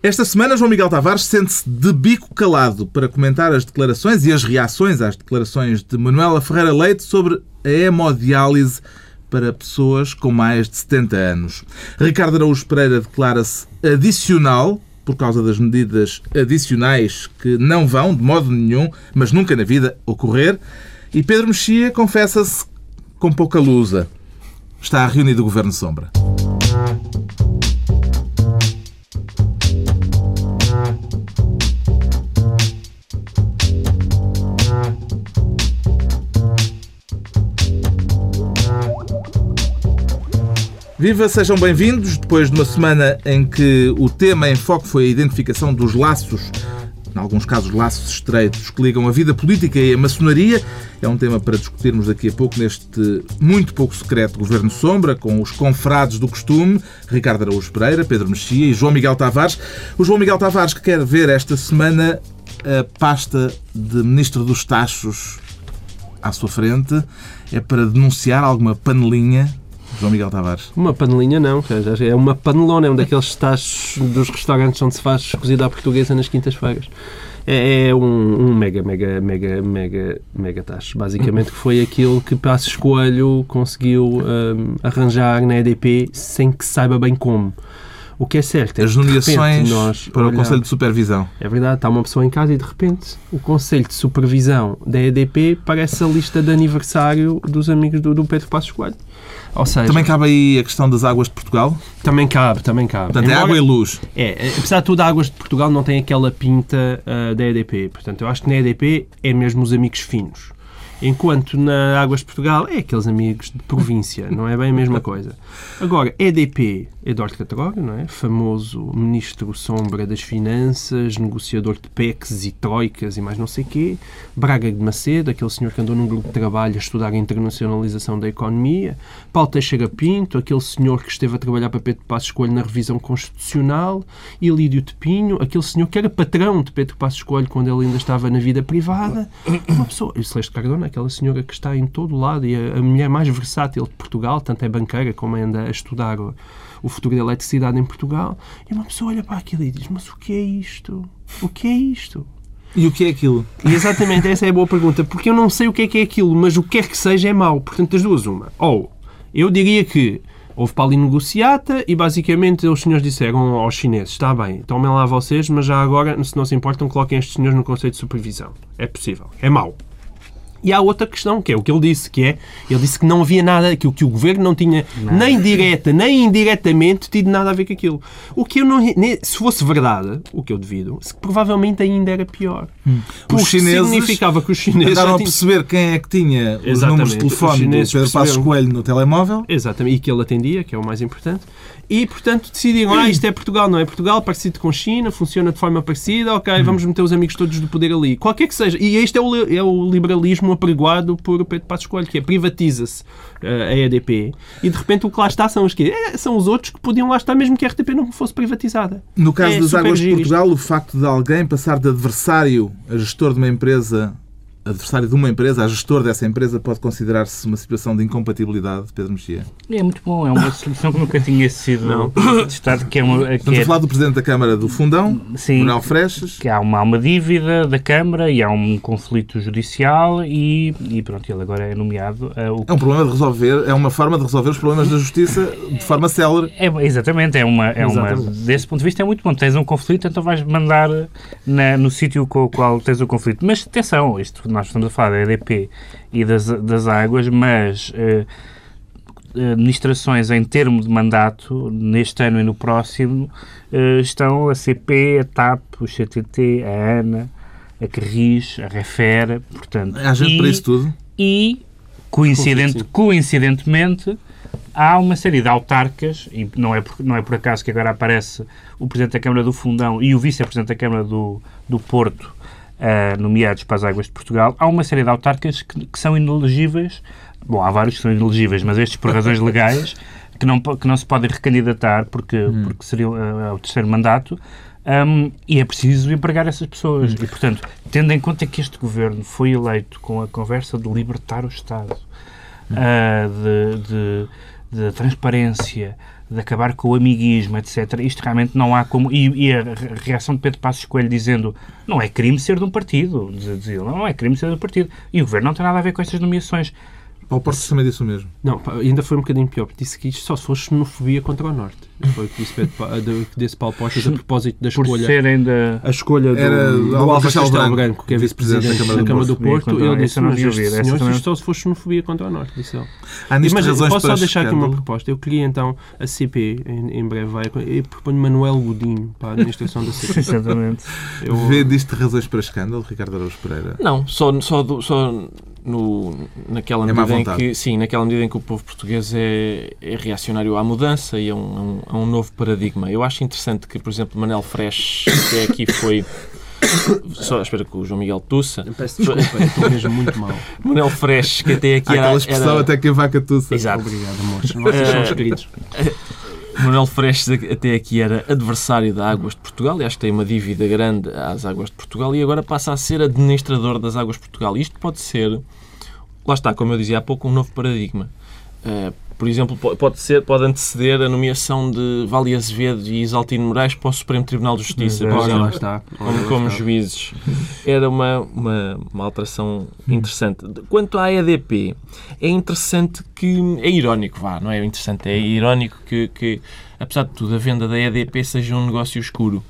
Esta semana, João Miguel Tavares sente-se de bico calado para comentar as declarações e as reações às declarações de Manuela Ferreira Leite sobre a hemodiálise para pessoas com mais de 70 anos. Ricardo Araújo Pereira declara-se adicional por causa das medidas adicionais que não vão, de modo nenhum, mas nunca na vida, ocorrer. E Pedro Mexia confessa-se com pouca lusa. Está reunido o Governo Sombra. Viva, sejam bem-vindos. Depois de uma semana em que o tema em foco foi a identificação dos laços, em alguns casos laços estreitos, que ligam a vida política e a maçonaria, é um tema para discutirmos daqui a pouco neste muito pouco secreto Governo Sombra, com os confrades do costume, Ricardo Araújo Pereira, Pedro Mexia e João Miguel Tavares. O João Miguel Tavares que quer ver esta semana a pasta de Ministro dos Tachos à sua frente é para denunciar alguma panelinha João Miguel Tavares? Uma panelinha não, é uma panelona, é um daqueles tachos dos restaurantes onde se faz cozida à portuguesa nas quintas-feiras. É, é um, um, mega, mega, mega, mega, mega tacho. Basicamente, que foi aquilo que Passos Coelho conseguiu um, arranjar na EDP sem que saiba bem como. O que é certo é As nomeações nós para o Conselho de Supervisão. É verdade, está uma pessoa em casa e de repente o Conselho de Supervisão da EDP parece a lista de aniversário dos amigos do, do Pedro Passos Coelho. Ou seja, também cabe aí a questão das águas de Portugal? Também cabe, também cabe. Portanto, Embora, é água e luz. É, apesar de tudo, águas de Portugal não tem aquela pinta uh, da EDP. Portanto, eu acho que na EDP é mesmo os amigos finos. Enquanto na Águas de Portugal é aqueles amigos de província, não é bem a mesma coisa. Agora, EDP, Eduardo Catroga, não é? Famoso ministro sombra das finanças, negociador de PECs e troicas e mais não sei quê. Braga de Macedo, aquele senhor que andou num grupo de trabalho a estudar a internacionalização da economia. Paulo Teixeira Pinto, aquele senhor que esteve a trabalhar para Pedro Passos Coelho na revisão constitucional. E Lídio de Pinho, aquele senhor que era patrão de Pedro Passos Coelho quando ele ainda estava na vida privada. Uma pessoa, e Celeste Cardona, aquela senhora que está em todo lado e a, a mulher mais versátil de Portugal, tanto é banqueira como anda a estudar o, futuro da eletricidade em Portugal. E uma pessoa olha para aquilo e diz: Mas o que é isto? O que é isto? E o que é aquilo? E exatamente, essa é a boa pergunta. Porque eu não sei o que é que é aquilo, mas o que quer que seja é mau. Portanto, das duas, uma. Ou eu diria que houve para ali negociata e basicamente os senhores disseram aos chineses: está bem, tomem lá vocês, mas já agora, se não se importam, coloquem estes senhores no Conselho de Supervisão. É possível. É mau. E há outra questão, que é o que ele disse, que é, ele disse que não havia nada, que, que o governo não tinha não. nem direta, nem indiretamente tido nada a ver com aquilo. O que eu não, se fosse verdade, o que eu devido, provavelmente ainda era pior. Hum. Os chineses significava que os chineses andaram a perceber quem é que tinha os números de telefone do Pedro Passos Coelho no telemóvel. Exatamente, e que ele atendia, que é o mais importante. E, portanto, decidiram, ah, isto é Portugal, não é Portugal, parecido com China, funciona de forma parecida, ok, hum. vamos meter os amigos todos do poder ali. Qualquer que seja. E este é o, é o liberalismo apregoado por Pedro Passos Coelho, que é privatiza-se uh, a EDP e, de repente, o que lá está são os quê? É, são os outros que podiam lá estar mesmo que a RTP não fosse privatizada. No caso é das Águas de Portugal, o facto de alguém passar de adversário a gestor de uma empresa adversário de uma empresa, a gestor dessa empresa, pode considerar-se uma situação de incompatibilidade, Pedro Mexia? É muito bom, é uma solução que nunca tinha sido testada, que é uma... Que Estamos é... a falar do Presidente da Câmara do Fundão, Sim, Manuel Freixas. Que há uma, uma dívida da Câmara e há um conflito judicial e, e pronto, ele agora é nomeado... O... É um problema de resolver, é uma forma de resolver os problemas da justiça de forma célere. É, exatamente, é uma, é uma... Desse ponto de vista é muito bom. Tens um conflito, então vais mandar na, no sítio com o qual tens o conflito. Mas atenção, isto nós estamos a falar da EDP e das, das águas, mas uh, administrações em termo de mandato, neste ano e no próximo, uh, estão a CP, a TAP, o CTT, a ANA, a Carris, a Refer, portanto... Há gente e, para isso tudo? E, coincidente, coincidentemente, há uma série de autarcas, e não é, por, não é por acaso que agora aparece o Presidente da Câmara do Fundão e o Vice-Presidente da Câmara do, do Porto uh, nomeados para as águas de Portugal, há uma série de autarcas que, que são inelegíveis. Bom, há vários que são inelegíveis, mas estes por razões legais, que não, que não se podem recandidatar porque, hum. porque seria uh, o terceiro mandato. Um, e é preciso empregar essas pessoas. Hum. E, portanto, tendo em conta que este governo foi eleito com a conversa de libertar o Estado, hum. uh, de, de, de, transparência, de acabar com o amiguismo, etc. Isto realmente não há como. E, e a reação de Pedro Passos Coelho dizendo não é crime ser de um partido. Dizia, não é crime ser de um partido. E o governo não tem nada a ver com estas nomeações. Paulo Portas também disse o mesmo. Não, ainda foi um bocadinho pior, porque disse que isto só se fosse xenofobia contra o Norte. Foi o que disse, Pedro, disse Paulo Portas a propósito da escolha. Por serem da... A escolha do, Era do Álvaro Castelo Branco, Branco, que é vice-presidente da Câmara do Porto. Porto. Ele disse, mas senhores, também- isto só se fosse xenofobia contra o Norte, disse ele. Há nisto Mas razões posso só deixar aqui uma proposta. Eu queria então a CP, em, em breve vai, eu proponho Manuel Godinho para a administração da CP. Exatamente. Eu, Vê disto razões para escândalo, Ricardo Araújo Pereira? Não, só, só, do- só no, naquela É medida em vontade. que sim, naquela medida em que o povo português é, é reacionário à mudança e a um, a um- novo paradigma. Eu acho interessante que, por exemplo, Manel Fresh, que é aqui foi só espera que o João Miguel tussa. peço desculpa, estou mesmo muito mal. Manel Fresh, que até aqui Há era, aquela expressão era- até que a vaca tussa. Exato. Obrigado, amores. Vocês são os queridos. Manuel Freixo até aqui era adversário da Águas de Portugal e acho que tem uma dívida grande às Águas de Portugal e agora passa a ser administrador das Águas de Portugal. Isto pode ser, lá está, como eu dizia há pouco, um novo paradigma. Por exemplo, po- pode, ser, pode anteceder a nomeação de Vale Azevedo e Isaltino Moraes para o Supremo Tribunal de Justiça, por exemplo lá está. Como, como juízes. Era uma, uma, uma alteração interessante. Quanto à EDP, é interessante que. É irónico, vá, não é interessante, é irónico que, que apesar de tudo, a venda da EDP seja um negócio escuro.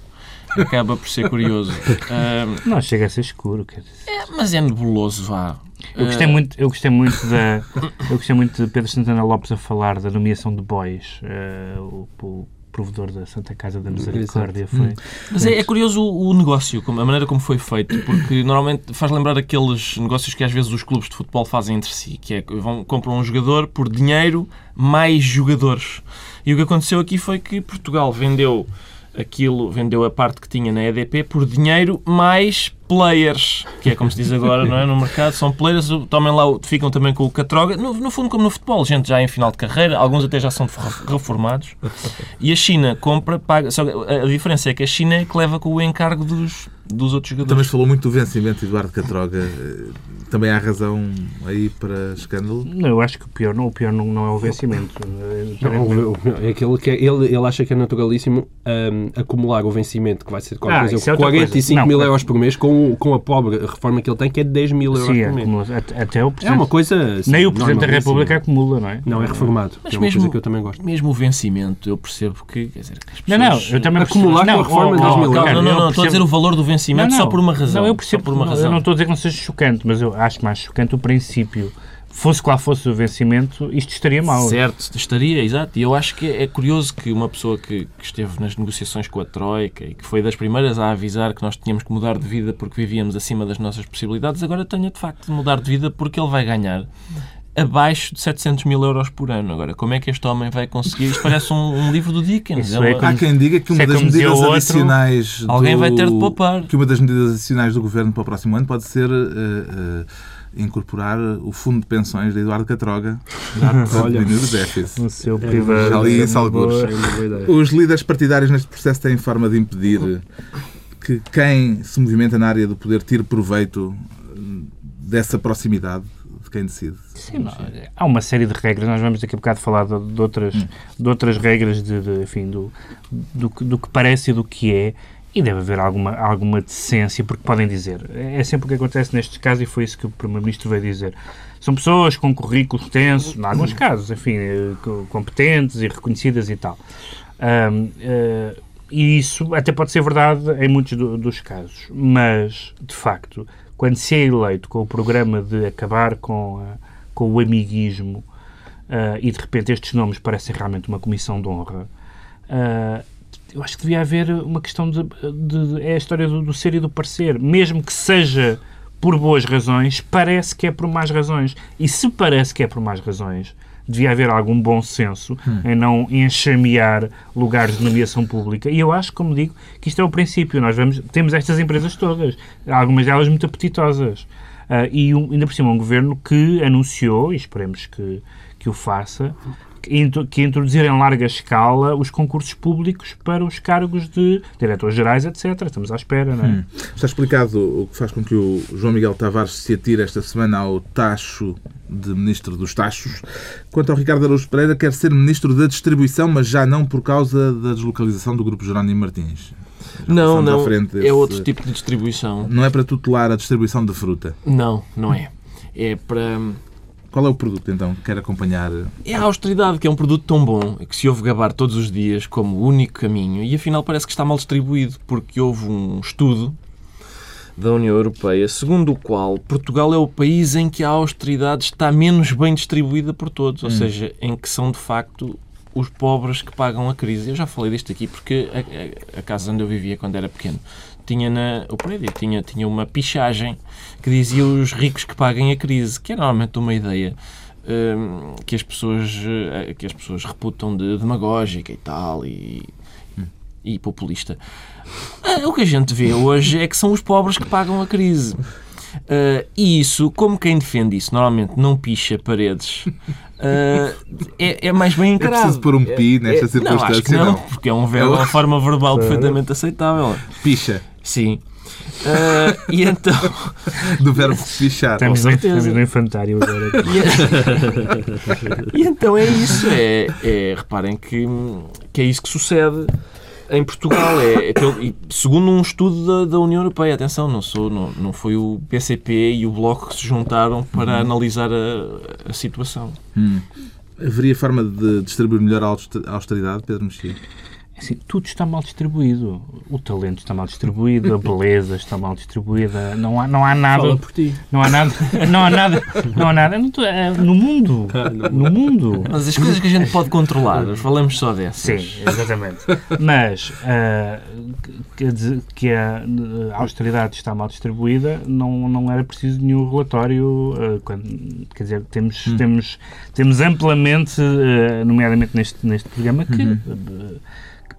Acaba por ser curioso. Ah, Não chega a ser escuro. Quer dizer. é, mas é nebuloso, vá. Eu gostei Ah, muito, eu gostei muito da, eu gostei muito de Pedro Santana Lopes a falar da nomeação de Boys, eh, o, o provedor da Santa Casa da Misericórdia foi. Mas é, é curioso o, o negócio, como- a maneira como foi feito, porque normalmente faz lembrar aqueles negócios que às vezes os clubes de futebol fazem entre si, que é que vão, compram um jogador por dinheiro mais jogadores. E o que aconteceu aqui foi que Portugal vendeu aquilo, vendeu a parte que tinha na EDP por dinheiro mais players, que é como se diz agora, não é? No mercado, são players, tomem lá, ficam também com o Catroga, no, no fundo como no futebol, gente já em final de carreira, alguns até já são reformados, e a China compra, paga, só a diferença é que a China é que leva com o encargo dos, dos outros Também jogadores. se falou muito do vencimento de Eduardo Catroga. Eh, Também há razão aí para escândalo. Não, eu acho que o pior não, o pior não, não é o vencimento. Não, é aquele que é- ele, ele acha que é naturalíssimo hum, acumular o vencimento, que vai ser qualquer Ah, coisa, é outra 45 coisa. mil Não, euros por mês, com, o- com a pobre reforma que ele tem, que é de 10 mil euros Sim, por mês. acumula- até, até o É uma coisa. assim, nem o Presidente da. República acumula, não é? Não, é reformado. Mas que é uma mesmo- coisa que eu também gosto. Mesmo o vencimento, eu percebo que, quer dizer, que Não, não, pessoas- eu também Acumular percebo- com a reforma de oh, 10 oh, mil Ricardo, Não, não, não, estou a dizer o valor do vencimento Não, só não. por uma razão. Não, eu percebo, só por uma não, razão. eu não estou a dizer que não seja chocante, mas eu acho mais chocante o princípio. Fosse qual fosse o vencimento, isto estaria mal. Certo, estaria, exato. E eu acho que é curioso que uma pessoa que, que esteve nas negociações com a Troika e que foi das primeiras a avisar que nós tínhamos que mudar de vida porque vivíamos acima das nossas possibilidades, agora tenha de facto de mudar de vida porque ele vai ganhar abaixo de 700 mil euros por ano. Agora, como é que este homem vai conseguir? Isto parece um, um livro do Dickens. Isso É uma- Há quem diga que uma é das medidas outro, adicionais. Alguém do- vai ter de poupar. Que uma das medidas adicionais do governo para o próximo ano pode ser eh, eh, incorporar o fundo de pensões de Eduardo Catroga. para diminuir o déficit. No seu privado. já li isso É ideia. Os líderes partidários neste processo têm forma de impedir que quem se movimenta na área do poder tire proveito hum, dessa proximidade de quem decide. Sim, não, há uma série de regras. Nós vamos daqui a bocado falar de, de outras, de outras regras de, de, enfim, do, do, que- do que parece e do que é. E deve haver alguma, alguma decência, porque podem dizer. É sempre o que acontece nestes casos e foi isso que o Primeiro-Ministro veio dizer. São pessoas com currículo extenso, em alguns casos, enfim, eh, co- competentes e reconhecidas e tal. Ahm, eh, e isso até pode ser verdade em muitos do- dos casos. Mas, de facto, quando se é eleito com o programa de acabar com, a- com o amiguismo ah, e de repente estes nomes parecem realmente uma comissão de honra, ah, eu acho que devia haver uma questão de. de- é a história do, do ser e do parecer. Mesmo que seja por boas razões, parece que é por más razões. E se parece que é por más razões, devia haver algum bom senso em não enxamear lugares de nomeação pública. E eu acho, como digo, que isto é o princípio. Nós vamos, temos estas empresas todas, algumas delas muito apetitosas. Ah, e um- ainda por cima um governo que anunciou, e esperemos que, que o faça, que introduzir em larga escala os concursos públicos para os cargos de diretores gerais, etc. Estamos à espera, não é? Hum. Está explicado o que faz com que o João Miguel Tavares se atire esta semana ao tacho de Ministro dos Tachos. Quanto ao Ricardo Araújo Pereira, quer ser Ministro da Distribuição, mas já não por causa da deslocalização do Grupo Jerónimo Martins. Já não, não. Desse... É outro tipo de distribuição. Não é para tutelar a distribuição de fruta? Não, não é. É para qual é o produto, então, que quer acompanhar? É a austeridade, que é um produto tão bom, que se ouve gabar todos os dias como o único caminho, e afinal parece que está mal distribuído, porque houve um estudo da União Europeia, segundo o qual Portugal é o país em que a austeridade está menos bem distribuída por todos, ou hum. seja, em que são de facto os pobres que pagam a crise. Eu já falei disto aqui porque a, a, a casa onde eu vivia quando era pequeno tinha na, o prédio tinha, tinha uma pichagem que dizia os ricos que paguem a crise, que é normalmente uma ideia um, que, as pessoas, uh, que as pessoas reputam de demagógica e tal, e, e populista. Uh, o que a gente vê hoje é que são os pobres que pagam a crise. Uh, e isso, como quem defende isso, normalmente não picha paredes, uh, é, é, mais bem encarado. É preciso pôr um pi nesta é, circunstância? Não, acho que não, não. porque é um verbo, uma forma verbal perfeitamente aceitável. Picha. Sim. Uh, e então. Do verbo fichar. Estamos, no, estamos no infantário agora. E, e, então é isso. É, é, reparem que, que é isso que sucede em Portugal. É, é segundo um estudo da, da, União Europeia, atenção, não, sou, não, não foi o PCP e o Bloco que se juntaram para uhum. analisar a, a situação. Hum. Haveria forma de distribuir melhor a austeridade, Pedro Mexia? Assim, tudo está mal distribuído. O talento está mal distribuído, a beleza está mal distribuída. Não há, não há nada. Fala por ti. Não há nada. Não há nada. Não há nada. É, no mundo. No mundo. Mas as coisas que a gente pode controlar, falamos só dessas. Sim, exatamente. Mas uh, que, que a, austeridade está mal distribuída, não, não era preciso nenhum relatório. Uh, quando, quer dizer, temos, hum. temos, temos amplamente, uh, nomeadamente neste, neste programa, que. Uhum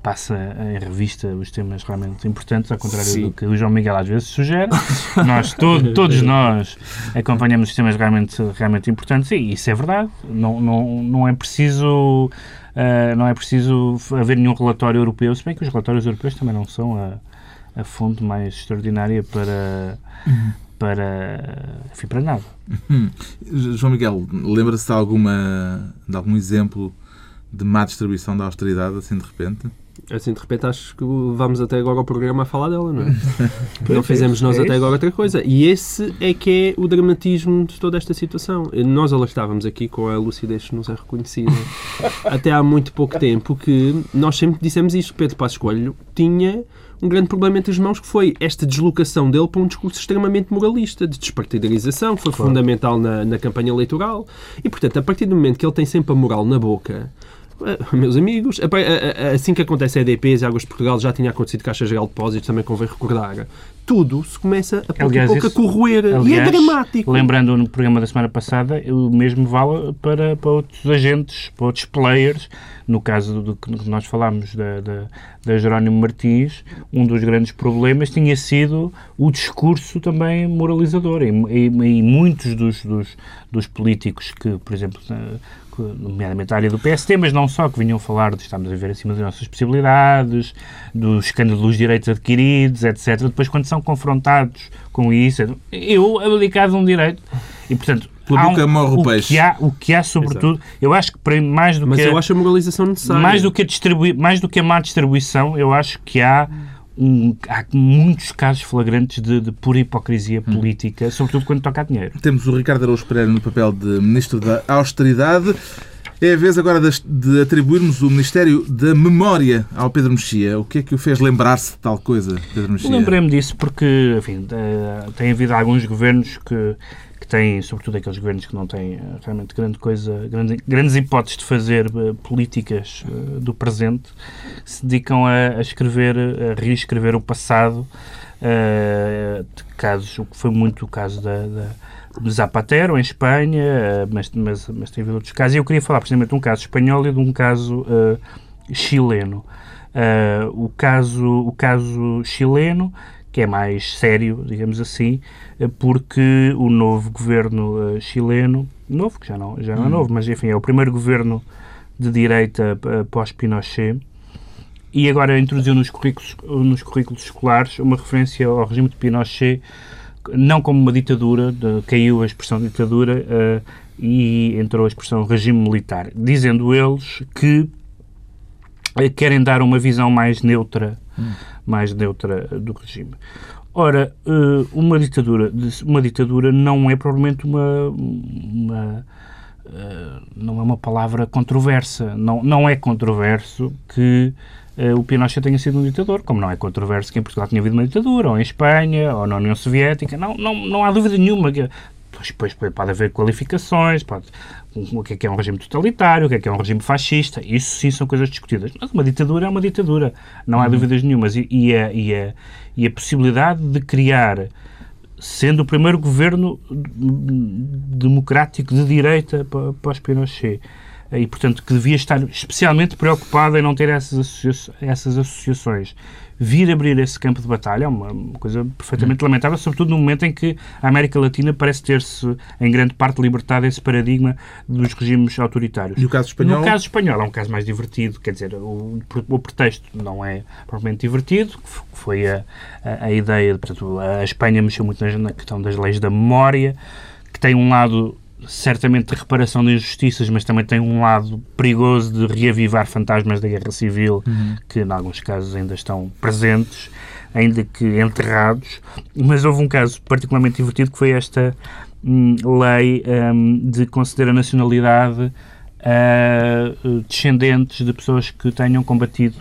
passa em revista os temas realmente importantes, ao contrário Sim. do que o João Miguel às vezes sugere. nós, todo, todos nós, acompanhamos os temas realmente, realmente importantes e isso é verdade. Não, não, não é preciso. Uh, não é preciso haver nenhum relatório europeu, se bem que os relatórios europeus também não são a, a fonte mais extraordinária para, para, enfim, para nada. Uhum. João Miguel, lembra-se de, alguma, de algum exemplo de má distribuição da austeridade, assim de repente? Assim, de repente, acho que vamos até agora ao programa a falar dela, não é? não fizemos nós é até agora outra coisa. E esse é que é o dramatismo de toda esta situação. Nós alertávamos aqui com a lucidez que nos é reconhecida até há muito pouco tempo que nós sempre dissemos isto. Pedro Passos Coelho tinha um grande problema entre as mãos que foi esta deslocação dele para um discurso extremamente moralista, de despartidarização, que foi claro. fundamental na, na campanha eleitoral. E, portanto, a partir do momento que ele tem sempre a moral na boca, meus amigos, assim que acontece a EDPs e Águas de Portugal, já tinha acontecido Caixa Geral de Depósitos, também convém recordar. Tudo se começa a pouco aliás, a pouco a corroer aliás, e é dramático. Lembrando no programa da semana passada, o mesmo vale para, para outros agentes, para outros players. No caso do que nós falámos da, da, da Jerónimo Martins, um dos grandes problemas tinha sido o discurso também moralizador. E, e, e muitos dos, dos, dos políticos que, por exemplo, nomeadamente a área do PST, mas não só, que vinham falar de estamos a ver acima das nossas possibilidades, dos escândalos dos direitos adquiridos, etc. Depois, quando são confrontados com isso, eu abdicado de um direito. E, portanto, boca um, morre o, peixe. Que há, o que há, sobretudo, Exato. eu acho que para mais do Mas que. Mas eu acho a moralização necessária. Mais do, que a distribui, mais do que a má distribuição, eu acho que há. Um, há muitos casos flagrantes de, de pura hipocrisia hum. política, sobretudo quando toca a dinheiro. Temos o Ricardo Araújo Pereira no papel de Ministro da Austeridade. É a vez agora de, atribuirmos o Ministério da Memória ao Pedro Mexia. O que é que o fez lembrar-se de tal coisa, Pedro Mexia? Lembrei-me disso porque, enfim, eh, tem havido alguns governos que têm, sobretudo aqueles governos que não têm eh, realmente grande coisa, grande, grandes hipóteses de fazer uh, políticas uh, do presente, se dedicam a, a escrever, a reescrever o passado, uh, casos, o que foi muito o caso da, da de Zapatero, em Espanha, eh, mas, mas, mas tem havido outros casos. E eu queria falar precisamente de um caso espanhol e de um caso uh, chileno. Uh, o, caso, o caso chileno, que é mais sério, digamos assim, porque o novo governo uh, chileno, novo, que já não, já não é hum. novo, mas enfim, é o primeiro governo de direita uh, pós-Pinochet e agora introduziu nos currículos, nos currículos escolares uma referência ao regime de Pinochet não como uma ditadura, de, caiu a expressão ditadura uh, e entrou a expressão regime militar, dizendo eles que querem dar uma visão mais neutra. Mais neutra do regime. Ora, uh, uma ditadura, uma ditadura não é provavelmente uma, uma não é uma palavra controversa. Não, não é controverso que uh, o Pinochet tenha sido um ditador, como não é controverso que em Portugal tinha havido uma ditadura, ou em Espanha, ou na União Soviética. Não, não, não há dúvida nenhuma que depois pode haver qualificações, pode, o que é que é um regime totalitário, o que é que é um regime fascista, isso sim são coisas discutidas. Mas uma ditadura é uma ditadura, não há uhum. dúvidas nenhumas. E, e, a, e, a, e a possibilidade de criar, sendo o primeiro governo democrático de direita pós-Pinochet, e, portanto, que devia estar especialmente preocupado em não ter essas, associa essas associações. Vir abrir esse campo de batalha é uma, coisa perfeitamente lamentável, sobretudo no momento em que a América Latina parece ter-se, em grande parte, libertado desse paradigma dos regimes autoritários. E o caso espanhol? No caso espanhol é um caso mais divertido, quer dizer, o, o pretexto não é propriamente divertido, foi a, a, a ideia, de, portanto, a Espanha mexeu muito na questão das leis da memória, que tem um lado certamente de reparação de injustiças, mas também tem um lado perigoso de reavivar fantasmas da guerra civil, uhum. que em alguns casos ainda estão presentes, ainda que enterrados. Mas houve um caso particularmente divertido que foi esta hum, lei hum, de conceder a nacionalidade uh, descendentes de pessoas que tenham combatido,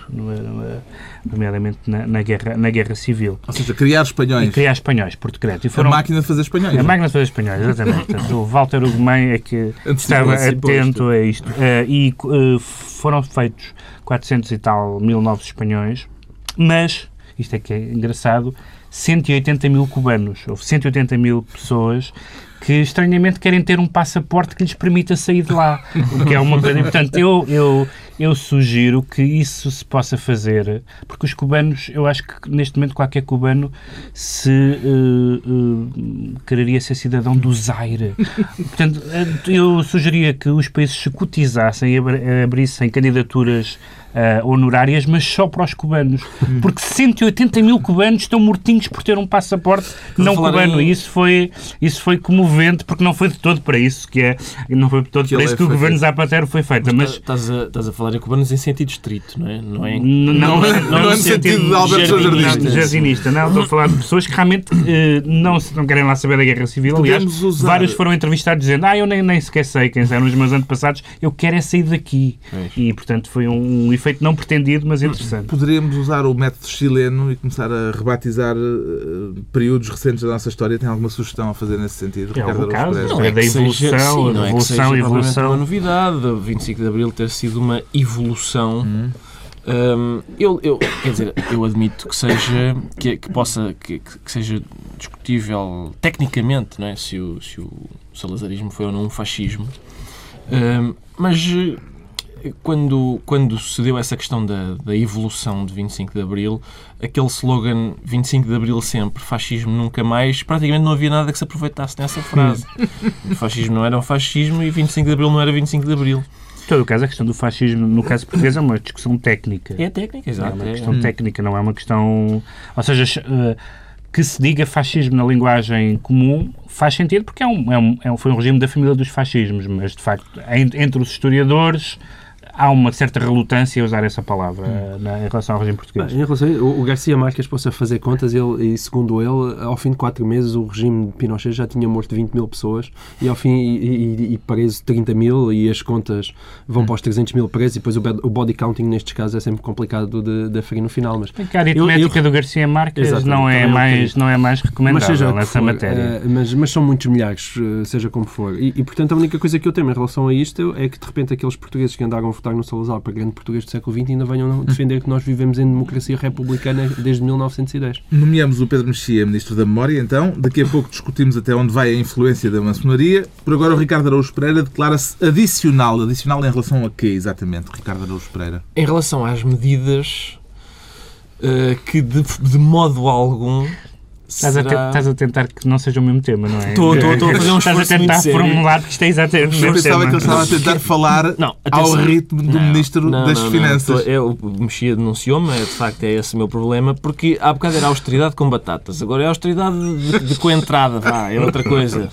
nomeadamente na, na, guerra, na guerra civil. Ou seja, criar espanhóis. E criar espanhóis, por decreto. E foram, a máquina de fazer espanhóis. A máquina de fazer espanhóis, exatamente. Portanto, o Walter Ugumem é que estava atento a isto. Uh, e uh, foram feitos 400 e tal mil novos espanhóis, mas, isto é que é engraçado, 180 mil cubanos. Houve 180 mil pessoas que estranhamente querem ter um passaporte que lhes permita sair de lá. O que é uma coisa. Portanto, eu, eu, eu sugiro que isso se possa fazer, porque os cubanos, eu acho que neste momento qualquer cubano se uh, uh, quereria ser cidadão do Zaire. Portanto, eu sugeria que os países se cotizassem e abrissem candidaturas uh, honorárias, mas só para os cubanos. Hum. Porque 180 mil cubanos estão mortinhos por ter um passaporte não cubano. Em... E isso foi, isso foi comovente, porque não foi de todo para isso que é. Não foi de todo que para isso que o governo Zapatero foi feito. Mas, estás, a, estás a falar em cubanos em sentido estrito, não é? Não é, não, não, não, não, não é no sentido de Alberto Jardinista. Jardinista. Não, estou a falar de pessoas que realmente uh, não, não querem lá saber da guerra civil. Aliás, usar... vários foram entrevistados dizendo: Ah, eu nem, nem sequer sei quem eram os meus antepassados, eu quero é sair daqui. É. E, portanto, foi um, um efeito não pretendido, mas interessante. Poderíamos usar o método chileno e começar a rebatizar uh, períodos recentes da nossa história. Tem alguma sugestão a fazer nesse sentido? É Ricardo caso, não é da evolução, seja, sim, não é evolução, é evolução. uma novidade. O 25 de Abril ter sido uma evolução. Hum. Um, eu, eu, quer dizer, eu admito que seja que, que possa que, que, seja discutível tecnicamente, não é? Se o, se o salazarismo foi ou não um fascismo, um, mas quando, quando se deu essa questão da, da evolução de 25 de Abril, aquele slogan 25 de Abril sempre, fascismo nunca mais, praticamente não havia nada que se aproveitasse nessa frase. o fascismo não era um fascismo e 25 de Abril não era 25 de Abril. Todo caso, a questão do fascismo, no caso português, é uma discussão técnica. É técnica, exato. É uma questão é. técnica, não é uma questão... Ou seja, eh, que se diga fascismo na linguagem comum faz sentido porque é um, é um, é foi um regime da família dos fascismos, mas de facto entre os historiadores há uma certa relutância a usar essa palavra hum. na, em relação ao regime português. em relação, o, o Garcia Marques possa fazer contas ele, e, segundo ele, ao fim de quatro meses o regime de Pinochet já tinha morto 20 mil pessoas e ao fim e, e, e preso 30 mil e as contas vão hum. para os 300 mil presos e depois o, o body counting nestes casos é sempre complicado de, de aferir no final. Mas a aritmética eu, eu, do Garcia Marques não é, mais, não é mais recomendável nessa matéria. Uh, mas, mas são muitos milhares, uh, seja como for. E, e, portanto a única coisa que eu tenho em relação a isto é que de repente aqueles portugueses que andaram votar no Salazar para grande português do século XX ainda venham defender que nós vivemos em democracia republicana desde 1910. Nomeamos o Pedro Mexia Ministro da Memória, então. Daqui a pouco discutimos até onde vai a influência da maçonaria. Por agora, o Ricardo Araújo Pereira declara-se adicional. Adicional em relação a quê, exatamente, Ricardo Araújo Pereira? Em relação às medidas uh, que, de, de modo algum, Estás, a te- será... estás a tentar que não seja o mesmo tema, não é? Estou- estou- estou a fazer um Estás a esforço tentar formular que isto é exatamente o Eu mesmo pensava tema. que ele estava a tentar falar Não, ao ritmo do Não, Ministro não, das não, não. Finanças. Estou- é, o Mexia denunciou-me, é, de facto é esse o meu problema, porque há bocado era austeridade com batatas, agora é austeridade de, de coentrada, vá, é outra coisa.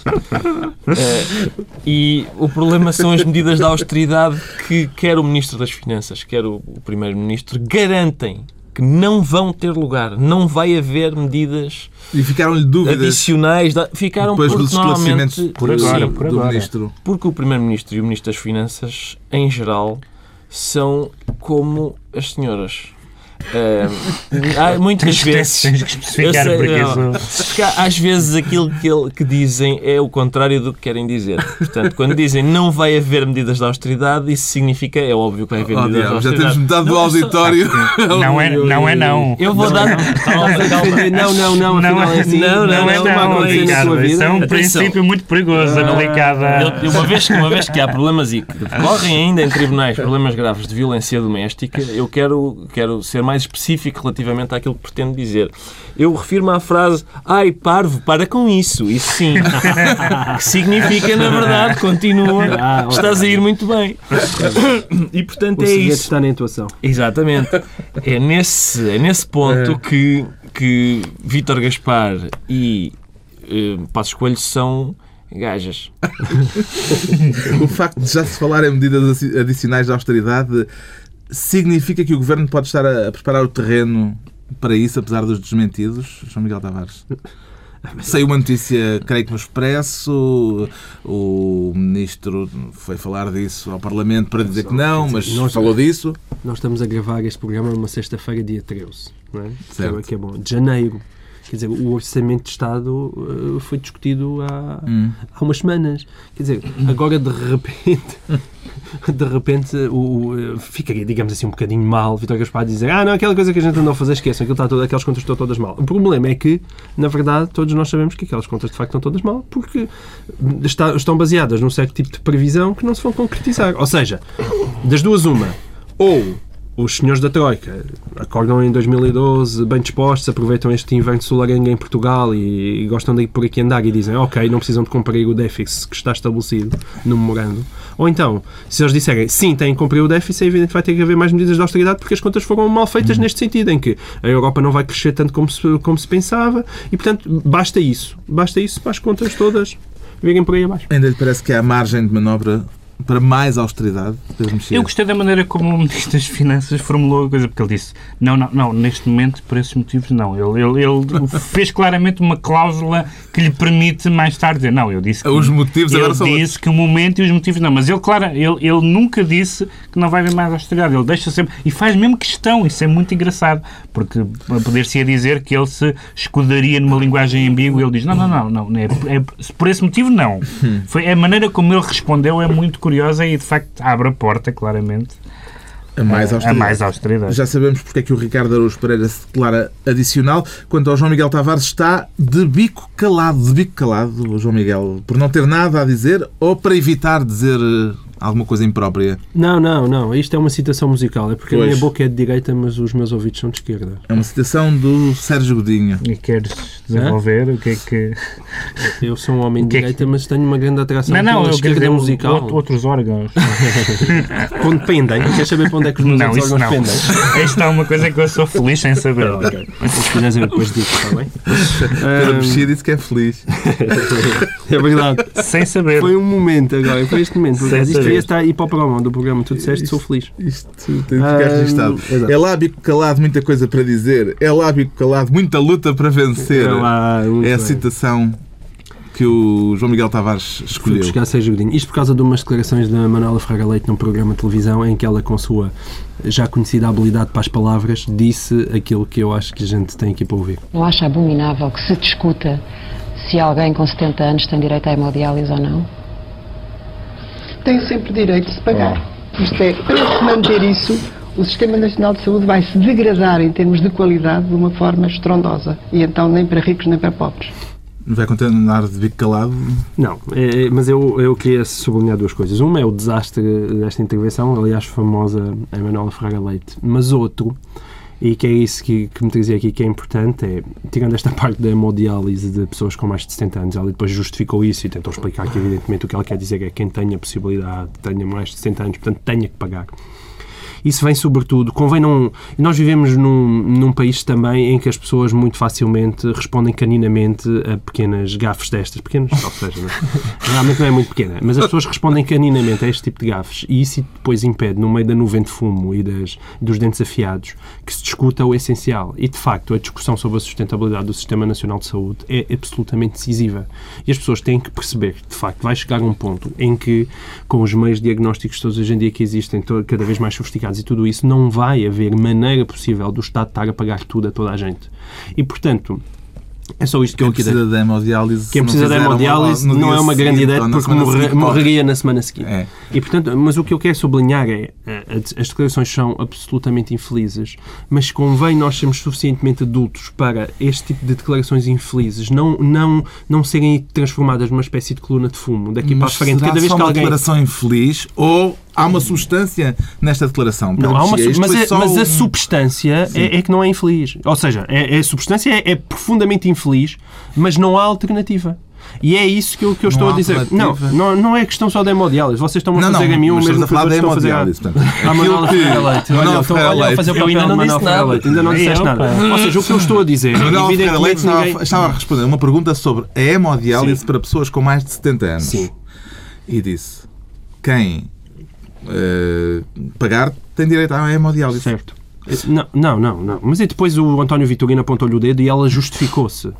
É, e o problema são as medidas de austeridade que quer o Ministro das Finanças, quer o, o Primeiro-Ministro, garantem que não vão ter lugar, não vai haver medidas E ficaram-lhe dúvidas adicionais, da- ficaram depois dos esclarecimentos por agora, sim, por do agora. Ministro. porque o Primeiro-Ministro e o Ministro das Finanças, em geral, são como as senhoras. Ah, há muitas Tens que- vezes. Tens que especificar, sei, porque não. Porque há- às vezes aquilo que, ele- que dizem é o contrário do que querem dizer. Portanto, quando dizem não vai haver medidas de austeridade, isso significa, é óbvio que vai haver Oh, medidas diabo, de já austeridade. temos metade do Não, é auditório. Não é não. É não. Eu vou dar. Calma, calma. Não, não, não, Não, é assim. não, não, não é não, não, não, tua Isso é um princípio muito perigoso aplicado a... Eu- uma, vez, que- uma vez que há problemas e que decorrem ainda em tribunais problemas graves de violência doméstica, eu quero, quero ser mais específico relativamente àquilo que pretendo dizer. Eu refiro-me à frase ai, parvo, para com isso. Isso sim. que significa, na verdade, continua, Ah, estás a ir muito bem. E portanto O é isso. está na intuação. Exatamente. É nesse, é nesse ponto que, que Vítor Gaspar e eh, Passos Coelho são gajas. O facto de já se falar em medidas adi- adicionais de austeridade significa que o Governo pode estar a preparar o terreno para isso, apesar dos desmentidos? João Miguel Tavares. Saiu uma notícia, creio que no Expresso, o Ministro foi falar disso ao Parlamento para dizer que não, mas nós- falou disso. Nós estamos a gravar este programa numa sexta-feira, dia 13, não é? Certo. Que é bom. De janeiro. Quer dizer, o Orçamento de Estado eh, foi discutido há, Hum. há umas semanas. Quer dizer, agora de repente, de repente, o, o, ficaria, digamos assim, um bocadinho mal Vitor Gaspar dizer ah, não, aquela coisa que a gente andou a fazer, esqueçam, aquilo está todo, aquelas contas estão todas mal. O problema é que, na verdade, todos nós sabemos que aquelas contas de facto estão todas mal, porque está- estão baseadas num certo tipo de previsão que não se vão concretizar. Ou seja, das duas, uma, ou os senhores da Troika acordam em 2012 bem dispostos, aproveitam este inverno solarengo em Portugal e, e gostam de ir por aqui andar e dizem ok, não precisam de cumprir o déficit que está estabelecido no memorando. Ou então, se eles disserem sim, têm que cumprir o déficit, é evidente que vai ter que haver mais medidas de austeridade porque as contas foram mal feitas neste sentido, em que a Europa não vai crescer tanto como se, como se pensava e, portanto, basta isso. Basta isso para as contas todas virem por aí abaixo. Ainda lhe parece que há margem de manobra para mais austeridade? Pedro Mexia? Eu gostei da maneira como o Ministro das Finanças formulou a coisa, porque ele disse: não, não, não, neste momento, por esses motivos, não. Ele, ele, ele fez claramente uma cláusula que lhe permite mais tarde dizer: não, eu disse que. Os motivos ele agora são disse que o momento e os motivos não. Mas ele, claro, ele, ele nunca disse que não vai haver mais austeridade. Ele deixa sempre. E faz mesmo questão. Isso é muito engraçado. Porque poder-se-ia dizer que ele se escudaria numa linguagem ambígua. Ele diz: não, não, não, não. É, é- por esse motivo, não. Foi, a maneira como ele respondeu é muito curiosa e, de facto, abre a porta, claramente, a mais a austeridade. mais austeridade. Já sabemos porque é que o Ricardo Araújo Pereira se declara adicional. Quanto ao João Miguel Tavares, está de bico calado. De bico calado, o João Miguel, por não ter nada a dizer ou para evitar dizer eh, alguma coisa imprópria. Não, não, não. Isto é uma citação musical. É porque a Pois. minha boca é de direita, mas os meus ouvidos são de esquerda. É uma citação do Sérgio Godinho. E queres desenvolver o que é que... Eu sou um homem de que é que- direita, mas tenho uma grande atração Não, não, pela esquerda dizer musical. outros órgãos. Quando pendem. Queres saber para onde é que os meus Não, órgãos não. pendem? Isto é uma coisa que eu sou feliz sem saber. Ok. Se quiseres eu depois digo, está bem? Pedro Ahm, Mexia disse que é feliz. é verdade. Sem saber. Foi um momento agora, foi este momento. Sem saber. Devia estar aí para o promo do programa. Tu disseste, sou feliz. Isto tem de ficar Ah, registado. exato. É lá bico calado, muita coisa para dizer. É lá bico calado, muita luta para vencer. É lá, É a citação que o João Miguel Tavares Fui escolheu. buscar Sérgio Godinho. Isto por causa de umas declarações da Manuela Fraga Leite num programa de televisão em que ela, com sua já conhecida habilidade para as palavras, disse aquilo que eu acho que a gente tem aqui para ouvir. Não acha abominável que se discuta se alguém com 70 anos tem direito à hemodiálise ou não? Tem sempre direito de se pagar. Isto é, para se manter isso, o Sistema Nacional de Saúde vai se degradar em termos de qualidade de uma forma estrondosa. E então nem para ricos nem para pobres. Vai continuar de bico calado? Não, é- mas eu, eu queria sublinhar duas coisas. Uma é o desastre desta intervenção, aliás, famosa a Manuela Fraga Leite. Mas outro E que é isso que, que me trazia aqui que é importante, é, tirando esta parte da hemodiálise de pessoas com mais de 70 anos, ela depois justificou isso e tentou explicar que, evidentemente, o que ela quer dizer é que quem tenha a possibilidade, tenha mais de 70 anos, portanto, tenha que pagar. Isso vem sobretudo, convém não. Nós vivemos num, num país também em que as pessoas muito facilmente respondem caninamente a pequenas gafes destas. Pequenas, ou seja, não, é? realmente não é muito pequena, mas as pessoas respondem caninamente a este tipo de gafes e isso depois impede, no meio da nuvem de fumo e das, dos dentes afiados, que se discuta o essencial. E de facto, a discussão sobre a sustentabilidade do Sistema Nacional de Saúde é absolutamente decisiva. E as pessoas têm que perceber que, de facto, vai chegar um ponto em que, com os meios diagnósticos todos hoje em dia que existem, cada vez mais sofisticados, e tudo isso, não vai haver maneira possível do Estado estar a pagar tudo a toda a gente. E, portanto, é só isto que Quem eu queria precisa da hemodiálise, Quem precisa da hemodiálise no não é uma grande seguinte ideia porque morre- morreria na semana seguinte. É. E, portanto, mas o que eu quero sublinhar é eh, as declarações são absolutamente infelizes, mas convém nós sermos suficientemente adultos para este tipo de declarações infelizes não, não, não serem transformadas numa espécie de coluna de fumo daqui para a Mas frente. Cada vez que uma alguém. declaração infeliz ou há uma substância nesta declaração? Não, há uma, mas, é- só mas um- a substância é, é que não é infeliz. Ou seja, é, é- a substância é, é profundamente infeliz, mas não há alternativa. E é isso que eu, que eu estou a dizer. Não, não, não é questão só da hemodiálise. Vocês estão a Não, fazer não, a mim o mesmo estamos a falar que da eu estou a hemodiálise. portanto, à Manuela Ferreira Leite. Olha, a fazer o Eu papel não Manuela disse Ferreira nada. Leite. Ainda não disseste nada. Ou seja, o que eu estou a dizer, Manuela Ferreira Leite estava a responder uma pergunta sobre a hemodiálise para pessoas com mais de 70 anos. Sim. E disse: quem eh, pagar tem direito à hemodiálise. Certo. Não, não, não, não. Mas e depois o António Vitorino apontou-lhe o dedo e ela justificou-se.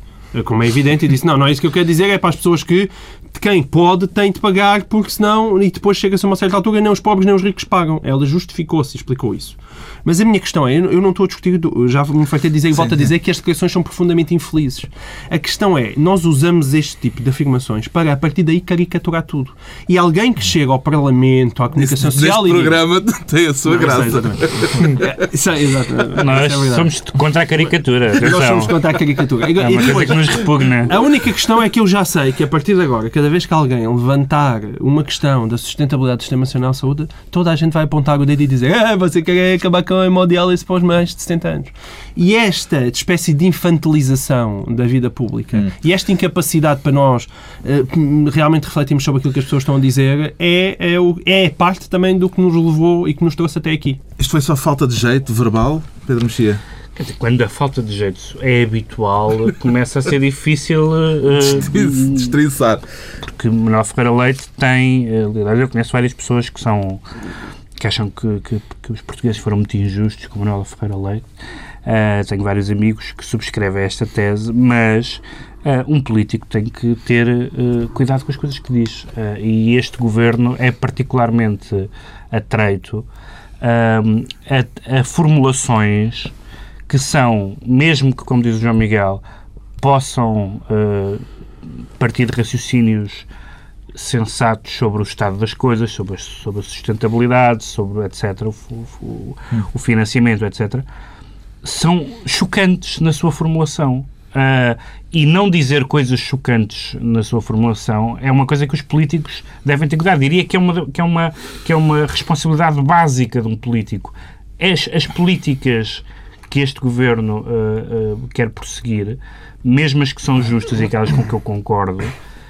Como é evidente, e disse: Não, não é isso que eu quero dizer, é para as pessoas que quem pode tem de pagar, porque senão, e depois chega-se a uma certa altura, nem os pobres nem os ricos pagam. Ela justificou-se e explicou isso. Mas a minha questão é: eu não estou a discutir, já me fartei dizer e volto a dizer que as declarações são profundamente infelizes. A questão é: nós usamos este tipo de afirmações para, a partir daí, caricaturar tudo. E alguém que chega ao Parlamento, à comunicação Neste social e. diz- programa tem a sua Não, graça. isso é exatamente. Isso é exatamente. Nós é somos contra a caricatura. Nós Atenção. somos contra a caricatura. É uma coisa que nos repugna. a única questão é que eu já sei que a partir de agora, cada vez que alguém levantar uma questão da sustentabilidade do Sistema Nacional de Saúde, toda a gente vai apontar o dedo e dizer ah, você quer acabar com a hemodiálise para os mais de 70 anos. E esta espécie de infantilização da vida pública e esta incapacidade para nós eh, realmente refletirmos sobre aquilo que as pessoas estão a dizer é, é, o- é parte também do que nos levou e que nos trouxe até aqui. Isto foi só falta de jeito verbal, Pedro Mexia? Quando a falta de jeito é habitual, começa a ser difícil. eh, Destrinçar. porque Manuel Ferreira Leite tem. eh, Aliás, eu conheço várias pessoas que são. Que acham que, que- que os portugueses foram muito injustos com Manuel Ferreira Leite. Eh, tenho vários amigos que subscrevem esta tese, mas eh, um político tem que ter eh, cuidado com as coisas que diz. E este governo é particularmente atreito a, a formulações que são, mesmo que, como diz o João Miguel, possam partir de raciocínios sensatos sobre o estado das coisas, sobre a, sobre a sustentabilidade, sobre etc., o, o- o financiamento, etc., são chocantes na sua formulação. Ah, e não dizer coisas chocantes na sua formulação é uma coisa que os políticos devem ter cuidado. Diria que é uma, que é uma, que é uma responsabilidade básica de um político. As, as políticas que este governo ah, ah, quer prosseguir, mesmo as que são justas e aquelas com que eu concordo,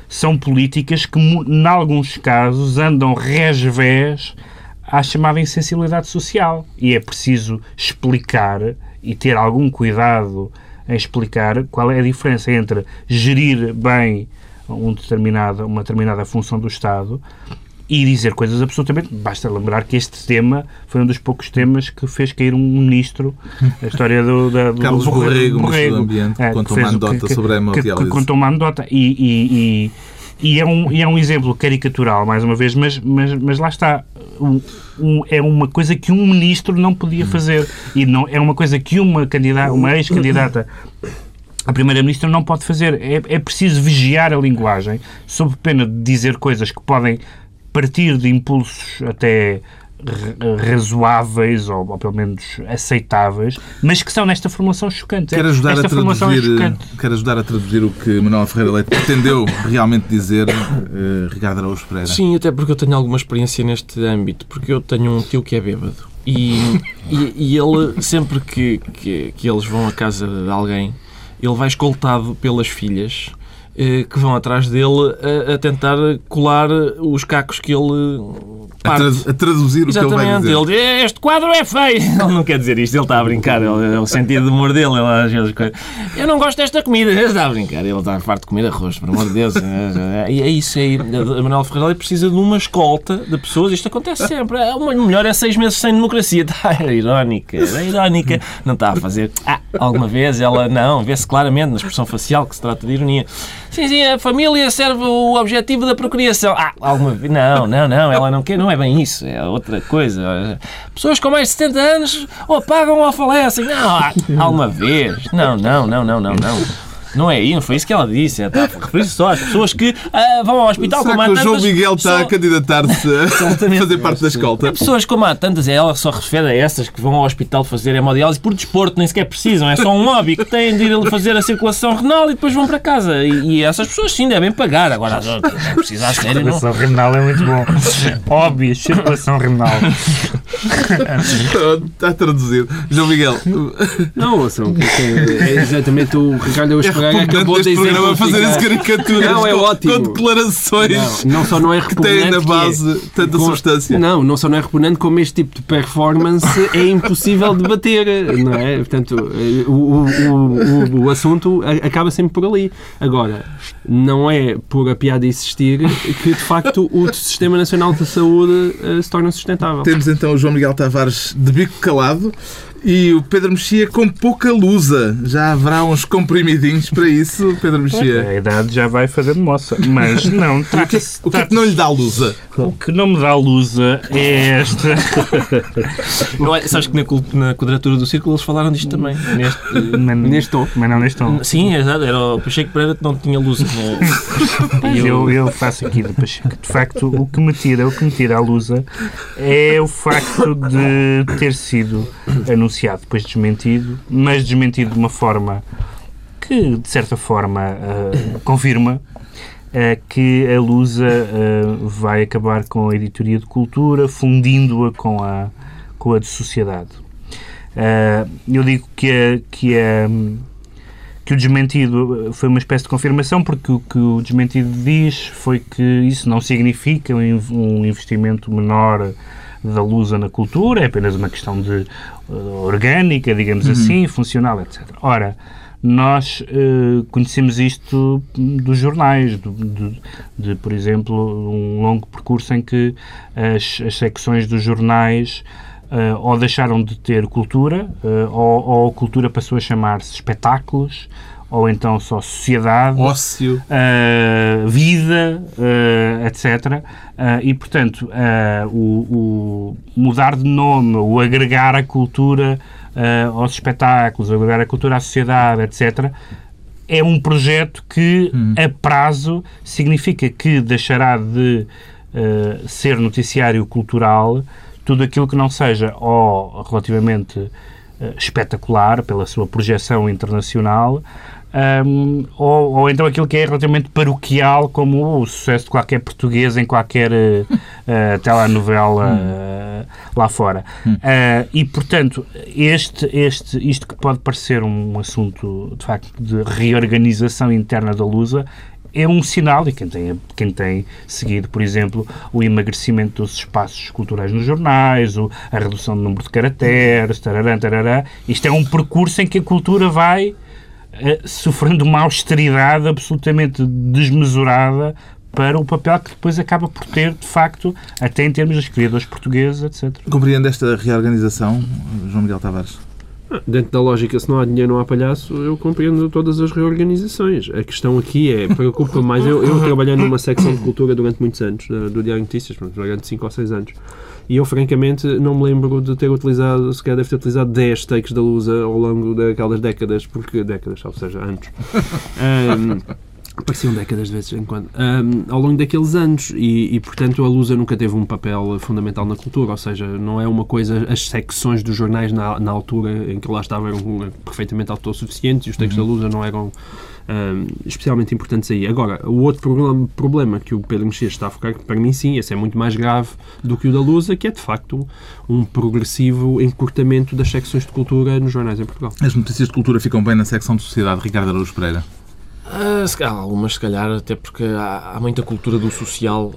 são políticas que, em alguns casos, andam resvés à chamada insensibilidade social. E é preciso explicar e ter algum cuidado em explicar qual é a diferença entre gerir bem um determinado, uma determinada função do Estado e dizer coisas absolutamente. Basta lembrar que este tema foi um dos poucos temas que fez cair um ministro. A história do. Da, do Carlos do Borrego, Ministro do Ambiente, é, contou que uma fez o- anedota que- sobre a que- hemodiálise. que contou uma anedota. E, e, e, e é um, e é um exemplo caricatural, mais uma vez, mas, mas, mas lá está. Um- um- é uma coisa que um ministro não podia fazer. E não, é uma coisa que uma, candidata, uma ex-candidata a Primeira-Ministra não pode fazer. É, é preciso vigiar a linguagem, sob pena de dizer coisas que podem partir de impulsos até ra- razoáveis ou, ou pelo menos aceitáveis, mas que são nesta formulação chocante. Quer ajudar, Esta a é traduzir, chocante. quer ajudar a traduzir o que Manuel Ferreira Leite pretendeu realmente dizer, eh, Ricardo Araújo Pereira? Sim, até porque eu tenho alguma experiência neste âmbito, porque eu tenho um tio que é bêbado E, e, e ele, sempre que, que, que eles vão à casa de alguém, ele vai escoltado pelas filhas que vão atrás dele a, a tentar colar os cacos que ele A, tra- a traduzir o que ele vai Exatamente, dizer. ele diz, este quadro é feio. Ele não quer dizer isto, ele está a brincar, ele- é o sentido de humor dele. Ele, às vezes, eu não gosto desta comida, ele está a brincar, ele está farto de comer arroz, por amor de Deus. E é isso aí. A Manuel Ferreira precisa de uma escolta de pessoas, isto acontece sempre. É, O melhor é seis meses sem democracia. Está, é irónica, é irónica. Não está a fazer. Ah, alguma vez ela, não, vê-se claramente na expressão facial que se trata de ironia. Sim, sim, a família serve o objetivo da procriação. Ah, alguma vez. Não, não, não, ela não quer, não é bem isso, é outra coisa. Pessoas com mais de 70 anos ou pagam ou falecem. Não, ah, alguma vez. Não, não, não, não, não, não. Não é isso, não foi isso que ela disse. Está a referir-se só às pessoas que ah, vão ao hospital Será que há o João tantas- Miguel está só- a candidatar-se a fazer parte da escolta? Há pessoas como há tantas, ela só refere a essas que vão ao hospital fazer hemodiálise por desporto, nem sequer precisam, é só um hobby que têm de ir fazer a circulação renal e depois vão para casa. E, e essas pessoas sim devem pagar. Agora, as outras, não precisa a sério, não. Circulação renal é muito bom. Óbvio, circulação renal. Está traduzido. João Miguel, Não, ouçam, é exatamente o Ricardo Eus é Pereira acabou de programa fazer as caricaturas Não, é com, ótimo. com declarações Não, não só não é que têm na que base é, tanta com- substância. Não, não só não é repugnante, como este tipo de performance é impossível de bater, não é? Portanto, eh, o, o, o, o assunto acaba sempre por ali. Agora, não é por a piada existir que, de facto, o Sistema Nacional de Saúde eh, se torna sustentável. Temos então o João Miguel Tavares de bico calado e o Pedro Mexia com pouca lusa. Já haverá uns comprimidinhos para isso, Pedro Mexia. A idade já vai fazendo moça. Mas não, O que, trata-se. o que é que não lhe dá lusa? O que não me dá lusa é esta. Eu, sabes que na, na quadratura do círculo eles falaram disto também. Neste, Mas, Neste tom. mas não neste tom. sim, é exato, era o Pacheco Pereira que não tinha luz. Mas eu, eu faço aqui de Pacheco. De facto, o que me tira, o que me tira a lusa é o facto de ter sido anunciado, depois desmentido, mas desmentido de uma forma que, de certa forma, ah, confirma ah, que a Lusa ah, vai acabar com a editoria de cultura, fundindo-a com a, com a de sociedade. Eu digo que a, que a, que o desmentido foi uma espécie de confirmação, porque o que o desmentido diz foi que isso não significa um investimento menor da Lusa na cultura, é apenas uma questão de eh, orgânica, digamos assim, funcional, etc. Ora, nós eh, conhecemos isto dos jornais, do- de, de, por exemplo, um longo percurso em que as, as secções dos jornais eh, ou deixaram de ter cultura, eh, ou, ou a cultura passou a chamar-se espetáculos, ou então só sociedade, Ócio. uh, vida, uh, etc. Uh, e, portanto, o, o mudar de nome, o agregar a cultura aos espetáculos, agregar a cultura à sociedade, etc., é um projeto que, a prazo, significa que deixará de ser noticiário cultural tudo aquilo que não seja ou relativamente eh, espetacular pela sua projeção internacional, um, ou, ou então aquilo que é relativamente paroquial, como o sucesso de qualquer português em qualquer eh, telenovela eh, lá fora. Eh, e, portanto, este, este, isto que pode parecer um assunto, de facto, de reorganização interna da Lusa, é um sinal, e quem tem, quem tem seguido, por exemplo, o emagrecimento dos espaços culturais nos jornais, o, a redução do número de caracteres, tarará, tarará, isto é um percurso em que a cultura vai sofrendo uma austeridade absolutamente desmesurada para o papel que depois acaba por ter, de facto, até em termos dos criadores portugueses, etc. Compreende esta reorganização, João Miguel Tavares? Dentro da lógica, se não há dinheiro, não há palhaço, eu compreendo todas as reorganizações. A questão aqui é, preocupa mais, eu, eu trabalhei numa secção de cultura durante muitos anos, do, Diário Notícias, durante 5 ou 6 anos. E eu, francamente, não me lembro de ter utilizado, se calhar deve ter utilizado 10 takes da Lusa ao longo daquelas décadas, porque, décadas, ou seja, anos. Ahm, Pareciam décadas de vezes em quando. Um, ao longo daqueles anos. E, e, portanto, a Lusa nunca teve um papel fundamental na cultura. Ou seja, não é uma coisa. As secções dos jornais na, na altura em que lá estava eram perfeitamente autossuficientes e os textos uhum. da Lusa não eram um, especialmente importantes aí. Agora, o outro problema, problema que o Pedro Mexia está a focar, para mim sim, esse é muito mais grave do que o da Lusa, que é de facto um progressivo encurtamento das secções de cultura nos jornais em Portugal. As notícias de cultura ficam bem na secção de sociedade, Ricardo Araújo Pereira. Uh, algumas, se calhar, até porque há, há muita cultura do social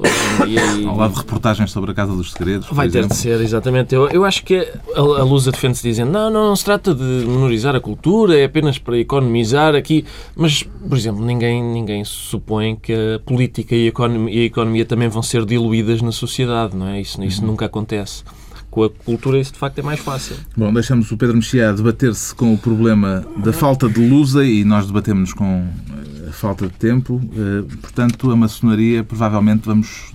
dia. E... Ao lado de reportagens sobre a Casa dos Segredos. Vai ter de ser, exatamente. Eu, eu acho que a, a Lusa defende-se dizendo não, não, não se trata de menorizar a cultura, é apenas para economizar aqui. Mas, por exemplo, ninguém, ninguém supõe que a política e a, economia, e a economia também vão ser diluídas na sociedade, não é? Isso, isso uhum. nunca acontece com a cultura isso de facto é mais fácil. Bom, deixamos o Pedro Mexia debater-se com o problema da falta de lusa e nós debatemos com a falta de tempo. Eh, portanto, a maçonaria, provavelmente vamos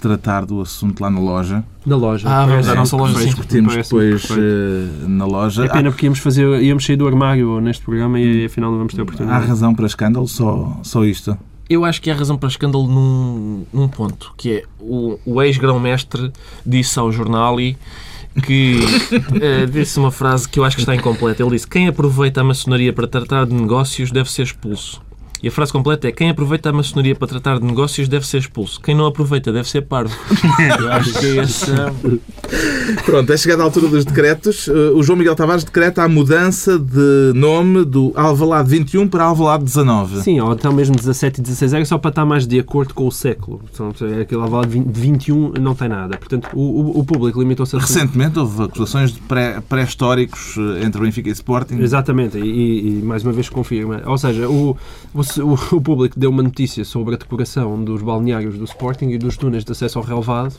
tratar do assunto lá na loja. Na loja. Ah, vamos à nossa loja. Discutimos depois uh, na loja. É pena porque íamos, fazer, íamos sair do armário neste programa e afinal não vamos ter oportunidade. Há razão para escândalo, só, só isto? Eu acho que há razão para escândalo num, num ponto, que é o, o ex-grão-mestre disse ao jornal e que uh, disse uma frase que eu acho que está incompleta. Ele disse: Quem aproveita a maçonaria para tratar de negócios deve ser expulso. E a frase completa é: quem aproveita a maçonaria para tratar de negócios deve ser expulso. Quem não aproveita deve ser parvo. Eu acho que é esse. Pronto, é chegada a altura dos decretos. Eh, o João Miguel Tavares decreta a mudança de nome do Alvalade 21 para Alvalade 19. Sim, ou então mesmo 17 e 16 é só para estar mais de acordo com o século. Aquele Alvalade de 21 não tem nada. Portanto, o, o público limitou-se a. Recentemente houve acusações de pré-históricos pré entre Benfica e Sporting. Exatamente, e, e, mais uma vez confirma. Ou seja, o, o o, o público deu uma notícia sobre a decoração dos balneários do Sporting e dos túneis de acesso ao relevado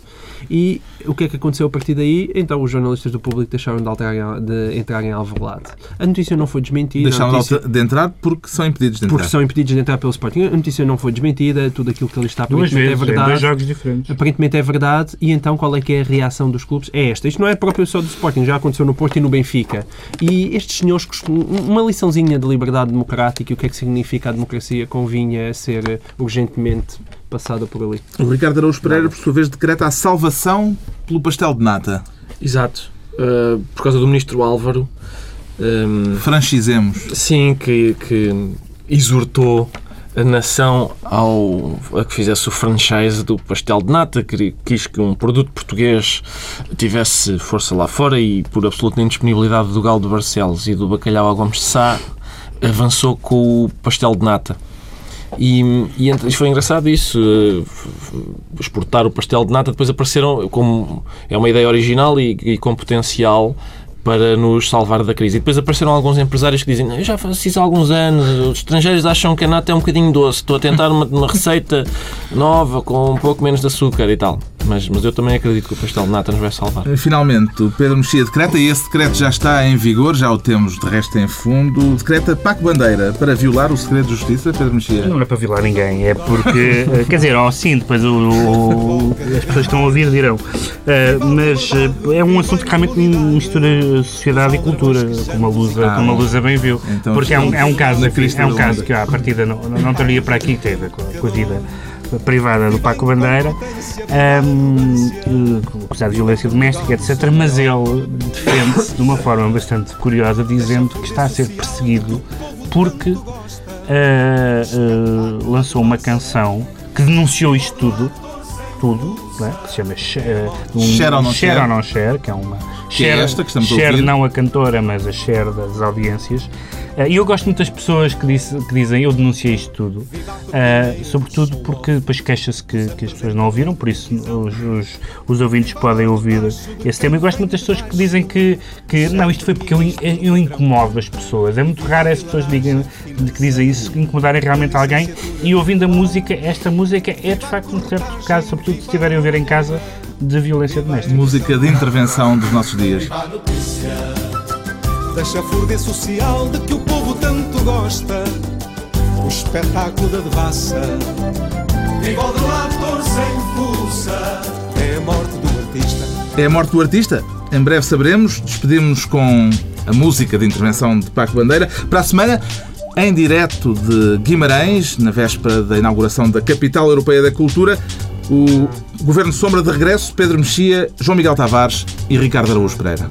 e o que é que aconteceu a partir daí? Então os jornalistas do público deixaram de, alterar, de entrar em Alvalade. A notícia não foi desmentida. Deixaram notícia... de entrar porque são impedidos de entrar. Porque são impedidos de entrar pelo Sporting. A notícia não foi desmentida, tudo aquilo que ali está aparentemente é vezes, é verdade. Dois jogos diferentes. Aparentemente é verdade e então qual é que é a reação dos clubes? É esta. Isto não é próprio só do Sporting, já aconteceu no Porto e no Benfica. E estes senhores, uma liçãozinha de liberdade democrática e o que é que significa a democracia convinha ser urgentemente passada por ali. O Ricardo Araújo Pereira, por sua vez, decreta a salvação pelo pastel de nata. Exato. Uh, por causa do ministro Álvaro. Um, Franchizemos. Sim, que, que exortou a nação ao, a que fizesse o franchise do pastel de nata, que quis que um produto português tivesse força lá fora e, por absoluta indisponibilidade do Galo de Barcelos e do bacalhau a Gomes de Sá, avançou com o pastel de nata. E, e foi engraçado isso, uh, exportar o pastel de nata, depois apareceram, como é uma ideia original e, e com potencial, para nos salvar da crise. E depois apareceram alguns empresários que dizem eu já faço isso há alguns anos, os estrangeiros acham que a nata é um bocadinho doce, estou a tentar uma, uma receita nova com um pouco menos de açúcar e tal. Mas, mas eu também acredito que o pastel de nata nos vai salvar. Finalmente, o Pedro Mexia decreta, e esse decreto já está em vigor, já o temos de resto em fundo, decreta Paco Bandeira para violar o segredo de justiça, Pedro Mexia? Não é para violar ninguém, é porque, eh, quer dizer, oh, sim, depois o, o, as pessoas que estão a ouvir dirão, uh, mas é um assunto que realmente mistura sociedade e cultura, como a Lusa, ah, como a Lusa bem viu. Então, porque é um, é um caso, é um caso que à partida não, não teria para aqui, teve com a, vida privada do Paco Bandeira, um, acusado de violência doméstica, etc. Mas ele defende-se de uma forma bastante curiosa, dizendo que está a ser perseguido porque uh, uh, lançou uma canção que denunciou isto tudo, tudo, né? que se chama uh, um, Share ou Não Share, ou não share que é uma que é share, é esta que estamos share a ouvir. não a cantora, mas a share das audiências. Eh, e eu gosto muito das pessoas que, disse, que dizem eu denunciei isto tudo, uh, sobretudo porque depois queixa-se que, que, as pessoas não ouviram, por isso os, os, os, ouvintes podem ouvir esse tema. E gosto muito das pessoas que dizem que, que não, isto foi porque eu, eu incomodo as pessoas. É muito raro as pessoas digam, que dizem isso, incomodarem realmente alguém. E ouvindo a música, esta música é de facto um certo caso, sobretudo se estiverem a ouvir em casa, de violência doméstica. Música de intervenção dos nossos dias da chafurdez social de que o povo tanto gosta. O espetáculo da devassa, igual de ator sem fuça, é a morte do artista. É a morte do artista? Em breve saberemos. Despedimos com a música de intervenção de Paco Bandeira. Para a semana, em direto de Guimarães, na véspera da inauguração da Capital Europeia da Cultura, o Governo Sombra de regresso, Pedro Mexia, João Miguel Tavares e Ricardo Araújo Pereira.